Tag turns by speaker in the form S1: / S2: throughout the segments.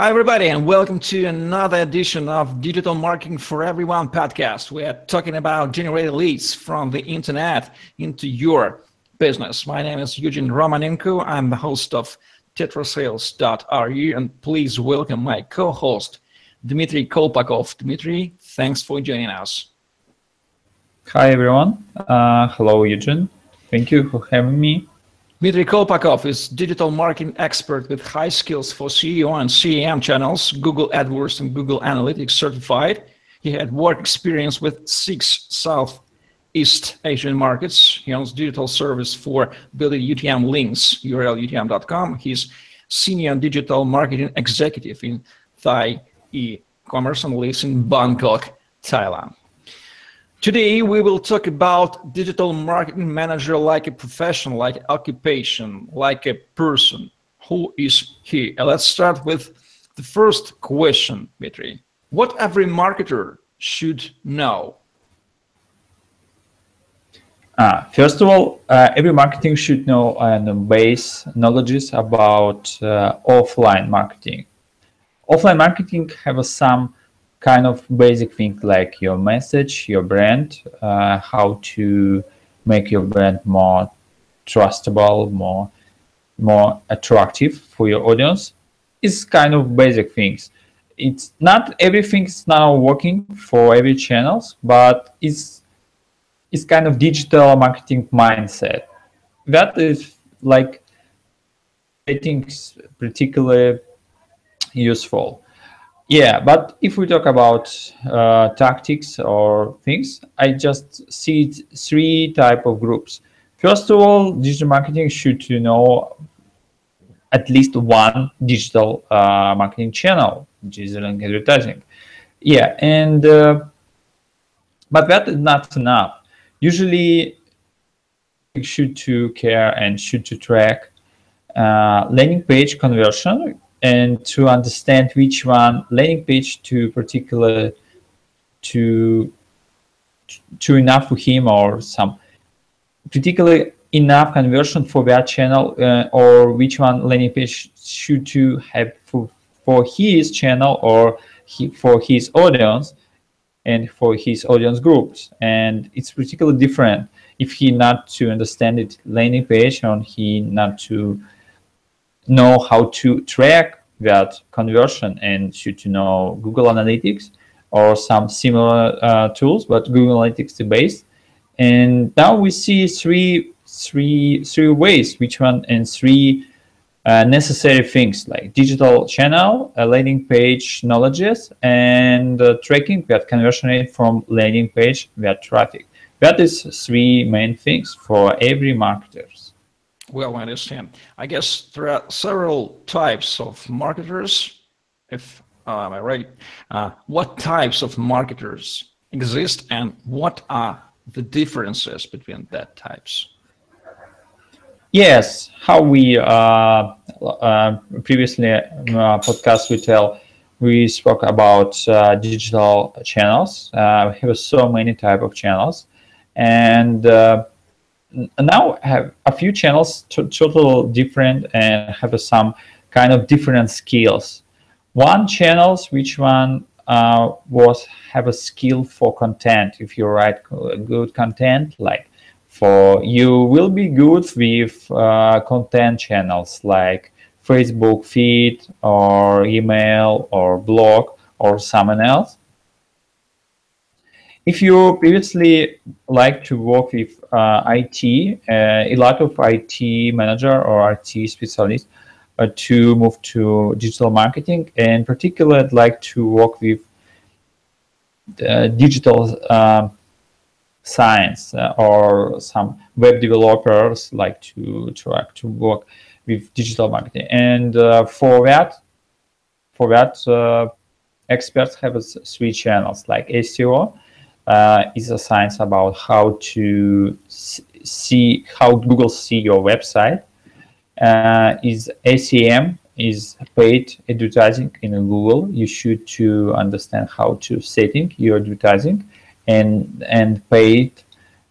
S1: Hi, everybody, and welcome to another edition of Digital Marketing for Everyone podcast. We are talking about generating leads from the internet into your business. My name is Eugene Romanenko. I'm the host of tetrasales.ru, and please welcome my co host, Dmitry Kolpakov. Dmitry, thanks for joining us.
S2: Hi, everyone. Uh, hello, Eugene. Thank you for having me.
S1: Dmitry Kolpakov is digital marketing expert with high skills for SEO and SEM channels, Google AdWords and Google Analytics certified. He had work experience with six Southeast Asian markets. He owns digital service for building UTM links, urlutm.com. He's senior digital marketing executive in Thai e-commerce and lives in Bangkok, Thailand. Today, we will talk about digital marketing manager like a profession, like occupation, like a person. Who is he? let's start with the first question, Dmitry. What every marketer should know?
S2: Uh, first of all, uh, every marketing should know and base knowledges about uh, offline marketing. Offline marketing have some kind of basic things like your message, your brand, uh, how to make your brand more trustable, more more attractive for your audience. It's kind of basic things. It's not everything's now working for every channels, but it's it's kind of digital marketing mindset. That is like I think particularly useful yeah, but if we talk about uh, tactics or things, I just see three type of groups. First of all, digital marketing should you know at least one digital uh, marketing channel, digital advertising. Yeah, and uh, but that is not enough. Usually, should to care and should to track uh, landing page conversion and to understand which one landing page to particular to to enough for him or some particularly enough conversion for that channel uh, or which one landing page should to have for, for his channel or he, for his audience and for his audience groups. And it's particularly different if he not to understand it landing page or he not to know how to track that conversion and should you know Google Analytics or some similar uh, tools, but Google Analytics based. And now we see three, three, three ways, which one, and three uh, necessary things like digital channel, a landing page knowledges, and tracking that conversion rate from landing page via traffic. That is three main things for every marketers.
S1: Well, I understand. I guess there are several types of marketers. If uh, am I right? Uh, what types of marketers exist, and what are the differences between that types?
S2: Yes, how we uh, uh previously uh, podcast we tell we spoke about uh, digital channels. we have so many type of channels, and now have a few channels total different and have some kind of different skills. One channels which one uh, was have a skill for content. If you write good content, like for you will be good with uh, content channels like Facebook feed or email or blog or someone else if you previously like to work with uh, IT, uh, a lot of IT manager or IT specialists uh, to move to digital marketing, and particularly I'd like to work with digital um, science uh, or some web developers like to try to work with digital marketing. And uh, for that, for that, uh, experts have three channels like SEO, uh, is a science about how to see how Google see your website. Uh, is SEM is paid advertising in Google. You should to understand how to setting your advertising and and paid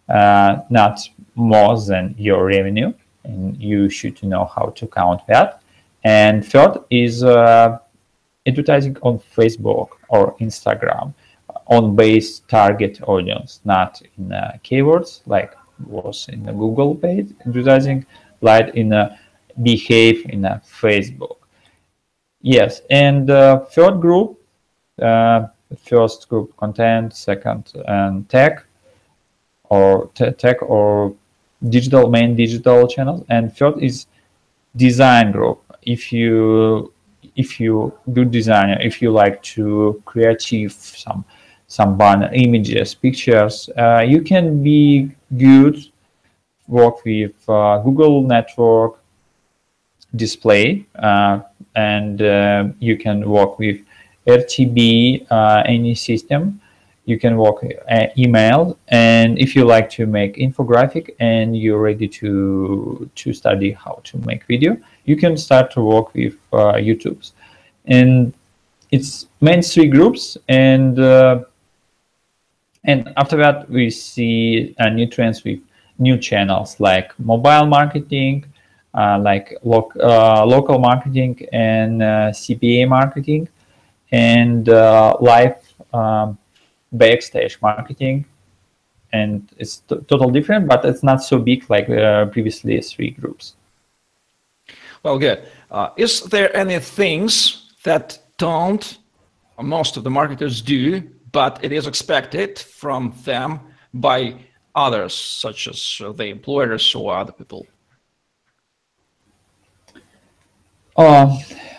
S2: uh, not more than your revenue, and you should know how to count that. And third is uh, advertising on Facebook or Instagram on base target audience, not in uh, keywords like was in the Google page advertising, like in a behave in a Facebook. Yes, and uh, third group, uh, first group content, second and tech or tech or digital main digital channels, and third is design group. If you if you good designer, if you like to create some some banner images, pictures, uh, you can be good work with uh, Google Network display, uh, and uh, you can work with RTB uh, any system. You can work uh, email, and if you like to make infographic and you're ready to to study how to make video, you can start to work with YouTube's. And it's main three groups, and and after that we see uh, new trends with new channels like mobile marketing, uh, like lo uh, local marketing and uh, CPA marketing, and uh, live um, backstage marketing. And it's total different, but it's not so big like uh, previously three groups.
S1: Well, good. is there any things that don't most of the marketers do but it is expected from them by others, such as the employers or other people?
S2: Uh,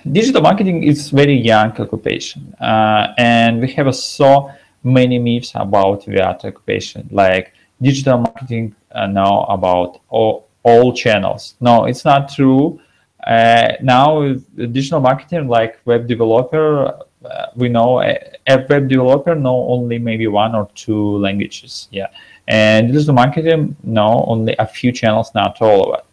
S2: digital marketing is very young occupation, uh, and we have so many myths about that occupation, like digital marketing uh, now about all, all channels. No, it's not true. Uh, now, digital marketing, like web developer, uh, we know a, a, web developer know only maybe one or two languages. Yeah, and digital marketing know only a few channels, not all of it.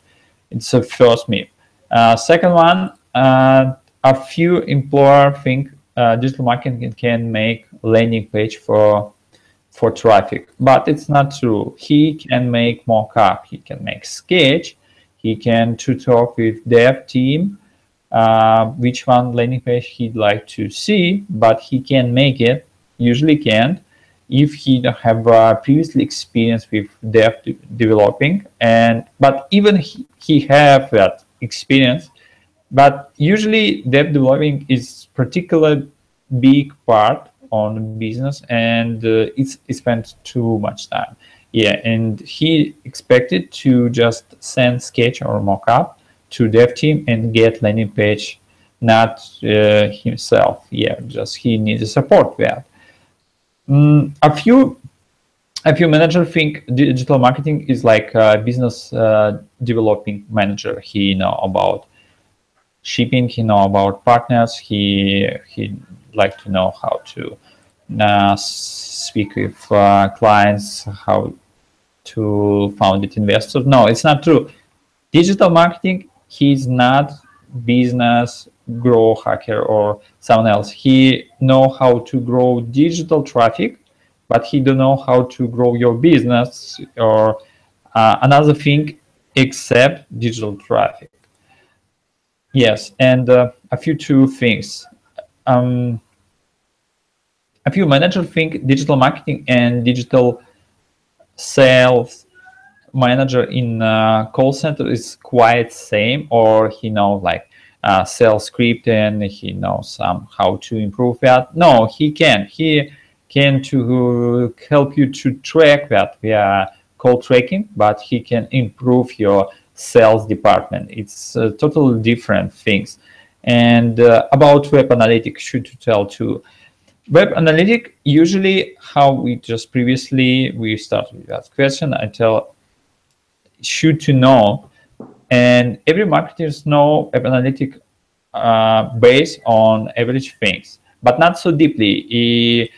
S2: It's a first myth. Uh, second one, uh, a few employer think uh, digital marketing can make landing page for for traffic, but it's not true. He can make mockup, he can make sketch, he can to talk with dev team uh, which one landing page he'd like to see, but he can make it, usually can't, if he don't have uh, previously experience with dev de developing. And but even he, he have that experience, but usually dev developing is particular big part on business, and uh, it's it spent too much time. Yeah, and he expected to just send sketch or mockup to dev team and get landing page not uh, himself. Yeah just he needs support with mm, a few a few manager think digital marketing is like a business uh, developing manager. He know about shipping he know about partners he he like to know how to uh, speak with uh, clients how to found it investors. No it's not true. Digital marketing he's not business grow hacker or someone else. He know how to grow digital traffic but he don't know how to grow your business or uh, another thing except digital traffic. Yes and uh, a few two things. Um, a few manager think digital marketing and digital sales manager in call center is quite same or he knows like uh, sell script and he knows some how to improve that. No he can. He can to help you to track that via call tracking but he can improve your sales department. It's uh, totally different things. And uh, about web analytics should tell too. Web analytic usually how we just previously we started with that question. I tell should to know and every marketers know web analytic uh, based on average things but not so deeply.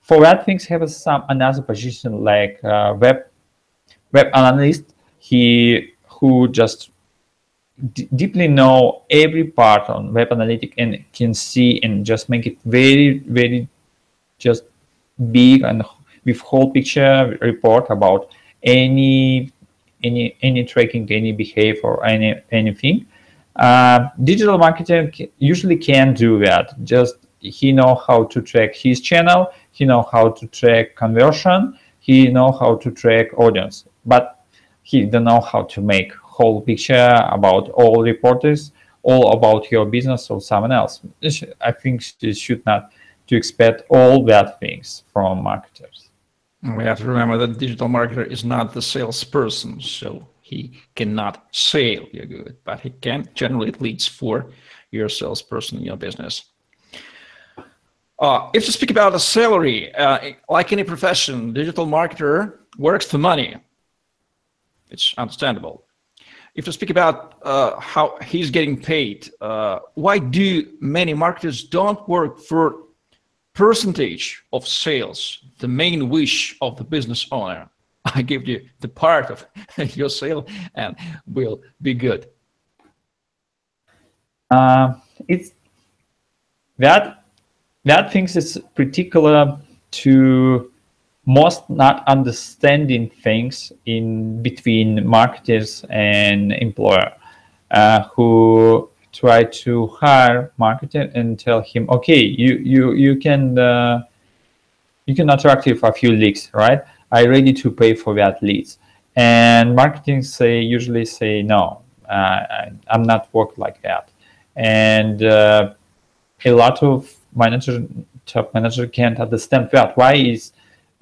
S2: For that things have some another position like uh, web web analyst he who just deeply know every part on web analytic and can see and just make it very very just big and with whole picture report about any any any tracking any behavior or any anything Uh, digital marketer usually can do that. Just he know how to track his channel, he know how to track conversion, he know how to track audience, but he don't know how to make whole picture about all reporters, all about your business or someone else. I think you should not to expect all bad things from marketers.
S1: We have to remember that digital marketer is not the salesperson, so he cannot sell your good, but he can generate leads for your salesperson in your business. Uh, if you speak about a salary, uh, like any profession, digital marketer works for money. It's understandable. If you speak about uh, how he's getting paid, uh, why do many marketers don't work for percentage of sales, the main wish of the business owner? I give you the part of your sale and will be good.
S2: Uh, it's that that things is particular to most not understanding things in between marketers and employer uh, who try to hire marketer and tell him okay you you you can uh, you can attract you for a few leads right? I ready to pay for that leads. And marketing say usually say no uh, I, am not work like that. And uh, a lot of manager top manager can't understand that. Why is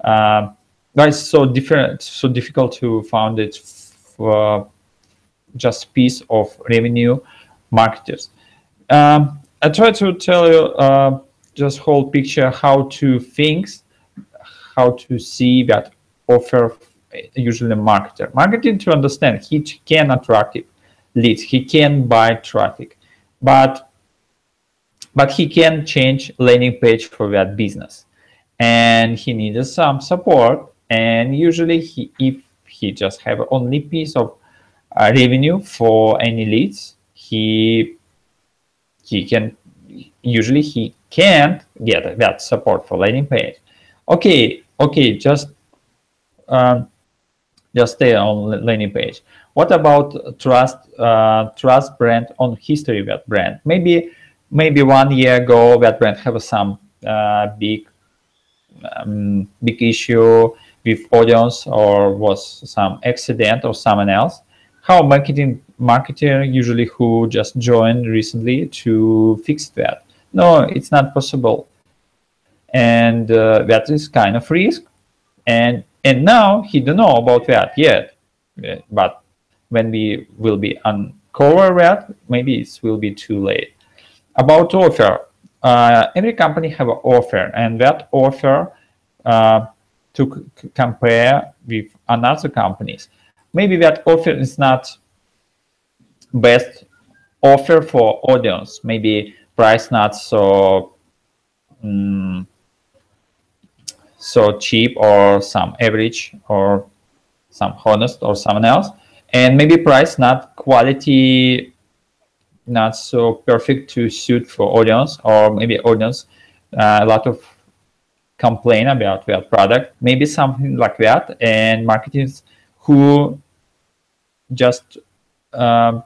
S2: uh, why is so different so difficult to find it for just piece of revenue marketers. Um, i try to tell you uh, just whole picture how to think, how to see that offer usually marketer. Marketing to understand he can attract leads. He can buy traffic but but he can change landing page for that business. And he needs some support and usually he if he just have only piece of uh, revenue for any leads he he can usually he can't get that support for landing page. Okay okay just um, just stay on landing page. What about trust uh, trust brand on history that brand? Maybe maybe one year ago that brand have some uh, big um, big issue with audience or was some accident or someone else how marketing marketer usually who just joined recently to fix that? No it's not possible. And uh, that is kind of risk. And and now he don't know about that yet. But when we will be uncover that maybe it will be too late. About offer. Uh, every company have an offer and that offer uh, to compare with another companies maybe that offer is not best offer for audience. Maybe price not so um, so cheap or some average or some honest or someone else. And maybe price not quality not so perfect to suit for audience or maybe audience uh, a lot of complain about their product. Maybe something like that. And marketers who just um,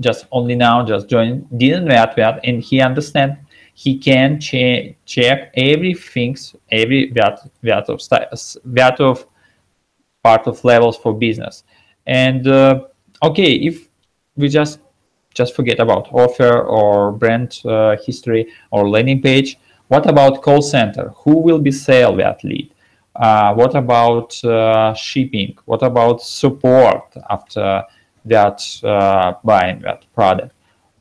S2: just only now just joined didn't know that and he understand he can che- check everything every that that of that of part of levels for business and uh, okay if we just just forget about offer or brand uh, history or landing page. What about call center? Who will be sell that lead? Uh, what about uh, shipping? What about support after that uh, buying that product?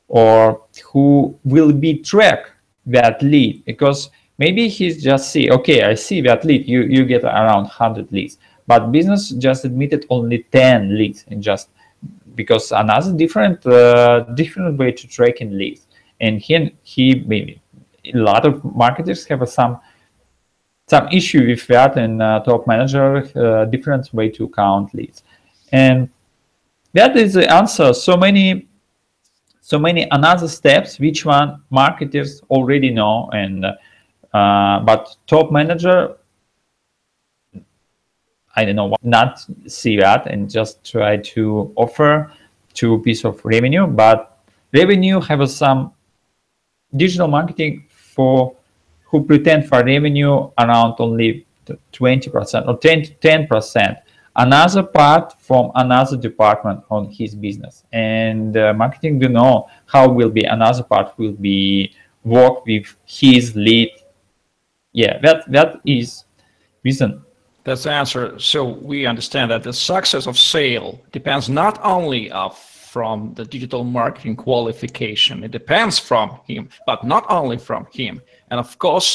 S2: Or who will be track that lead? Because maybe he's just see, okay, I see that lead. You you get around 100 leads, but business just admitted only 10 leads in just because another different uh, different way to track in leads and he he maybe a lot of marketers have some some issue with that and uh, top manager uh, different way to count leads. And that is the answer. So many so many another steps which one marketers already know and uh, but top manager I don't know, not see that and just try to offer two piece of revenue, but revenue have some digital marketing for who pretend for revenue around only 20% or 10 10% another part from another department on his business. And uh, marketing do know how will be another part will be work with his lead. Yeah that that is reason.
S1: That's the answer. So we understand that the success of sale depends not only of from the digital marketing qualification it depends from him but not only from him and of course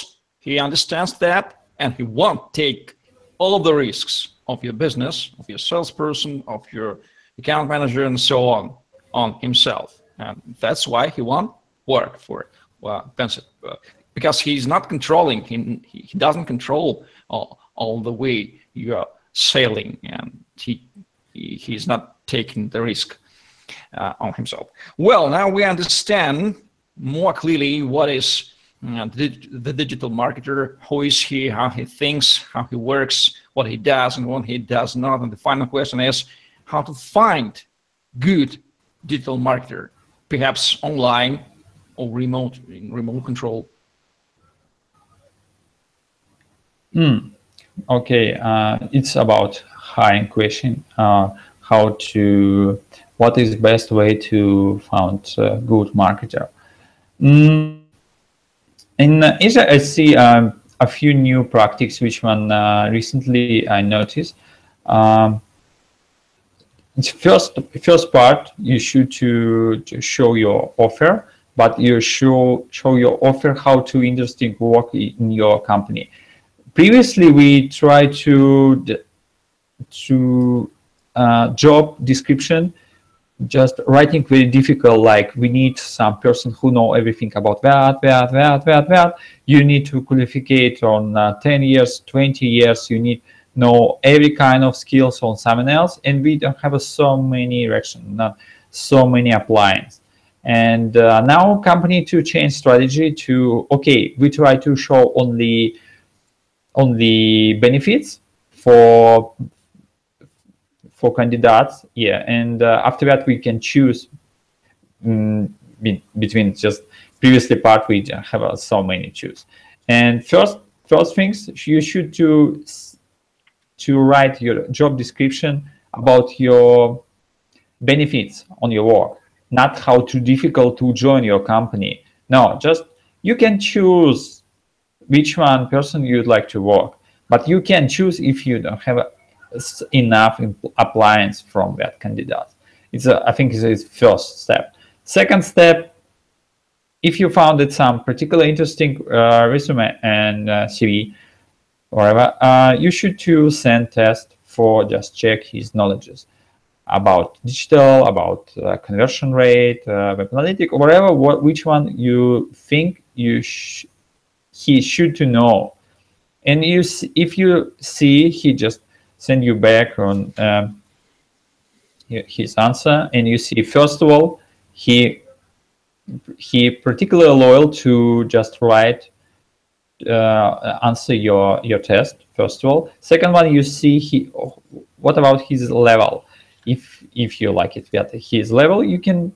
S1: he understands that and he won't take all the risks of your business, of your salesperson, of your account manager, and so on, on himself. And that's why he won't work for it. Well, uh, because he's not controlling, he, he doesn't control all, all the way you're sailing, and he, he he's not taking the risk uh, on himself. Well, now we understand more clearly what is uh, the, the digital marketer, who is he, how he thinks, how he works, what he does and what he does not. And the final question is how to find good digital marketer, perhaps online or remote, in remote control.
S2: Mm. Okay, uh, it's about hiring question. Uh, how to, what is the best way to find a good marketer? Mm. In Asia, I see um, a few new practices which one uh, recently I noticed. Um, first first part you should to, to show your offer, but you show show your offer how to interesting work in your company. Previously, we tried to to uh, job description just writing very difficult like we need some person who know everything about that that that that that. You need to qualify on uh, 10 years 20 years. You need know every kind of skills on someone else. And we don't have uh, so many direction not so many appliance. And uh, now company to change strategy to okay we try to show only only benefits for for candidates yeah and uh, after that we can choose um, be, between just previously part we have uh, so many choose. And first first things you should to to write your job description about your benefits on your work not how too difficult to join your company. No just you can choose which one person you'd like to work but you can choose if you don't have enough appliance from that candidate. It's a, I think it's first step. Second step, if you found it some particular interesting uh, resume and uh, CV, whatever, uh, you should to send test for just check his knowledges about digital, about uh, conversion rate, uh, web analytic, whatever, what, which one you think you sh he should to know. And you, if you see he just send you back on um, his answer, and you see first of all he he particularly loyal to just write uh, answer your your test first of all. Second one, you see he what about his level? If if you like it at his level, you can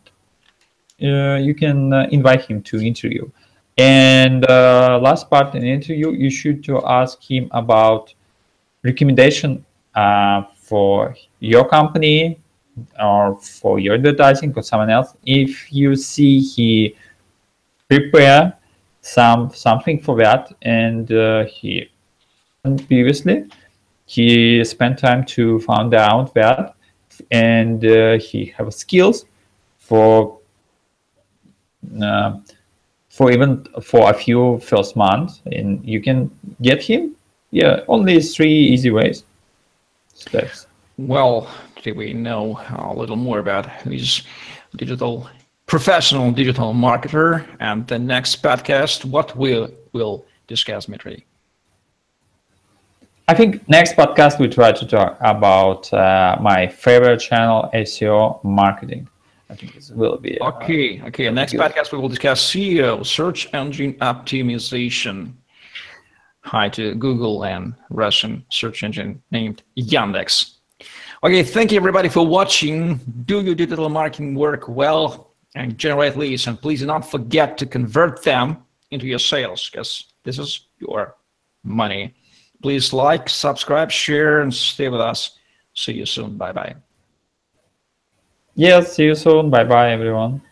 S2: uh, you can uh, invite him to interview. And uh, last part in interview, you should to ask him about recommendation uh, for your company or for your advertising or someone else if you see he prepare some something for that and uh, he previously he spent time to find out that and uh, he have skills for uh, for even for a few first months and you can get him. Yeah only three easy ways
S1: steps? Well, today we know a little more about who's digital professional digital marketer. And the next podcast, what will will discuss, Dmitry?
S2: I think next podcast we try to talk about uh, my favorite channel, SEO marketing. I think this will be
S1: uh, okay. Okay, next good. podcast we will discuss SEO, search engine optimization. Hi to Google and Russian search engine named Yandex. Okay, thank you everybody for watching. Do your digital marketing work well and generate leads. And please do not forget to convert them into your sales because this is your money. Please like, subscribe, share, and stay with us. See you soon. Bye bye.
S2: Yes, see you soon. Bye bye, everyone.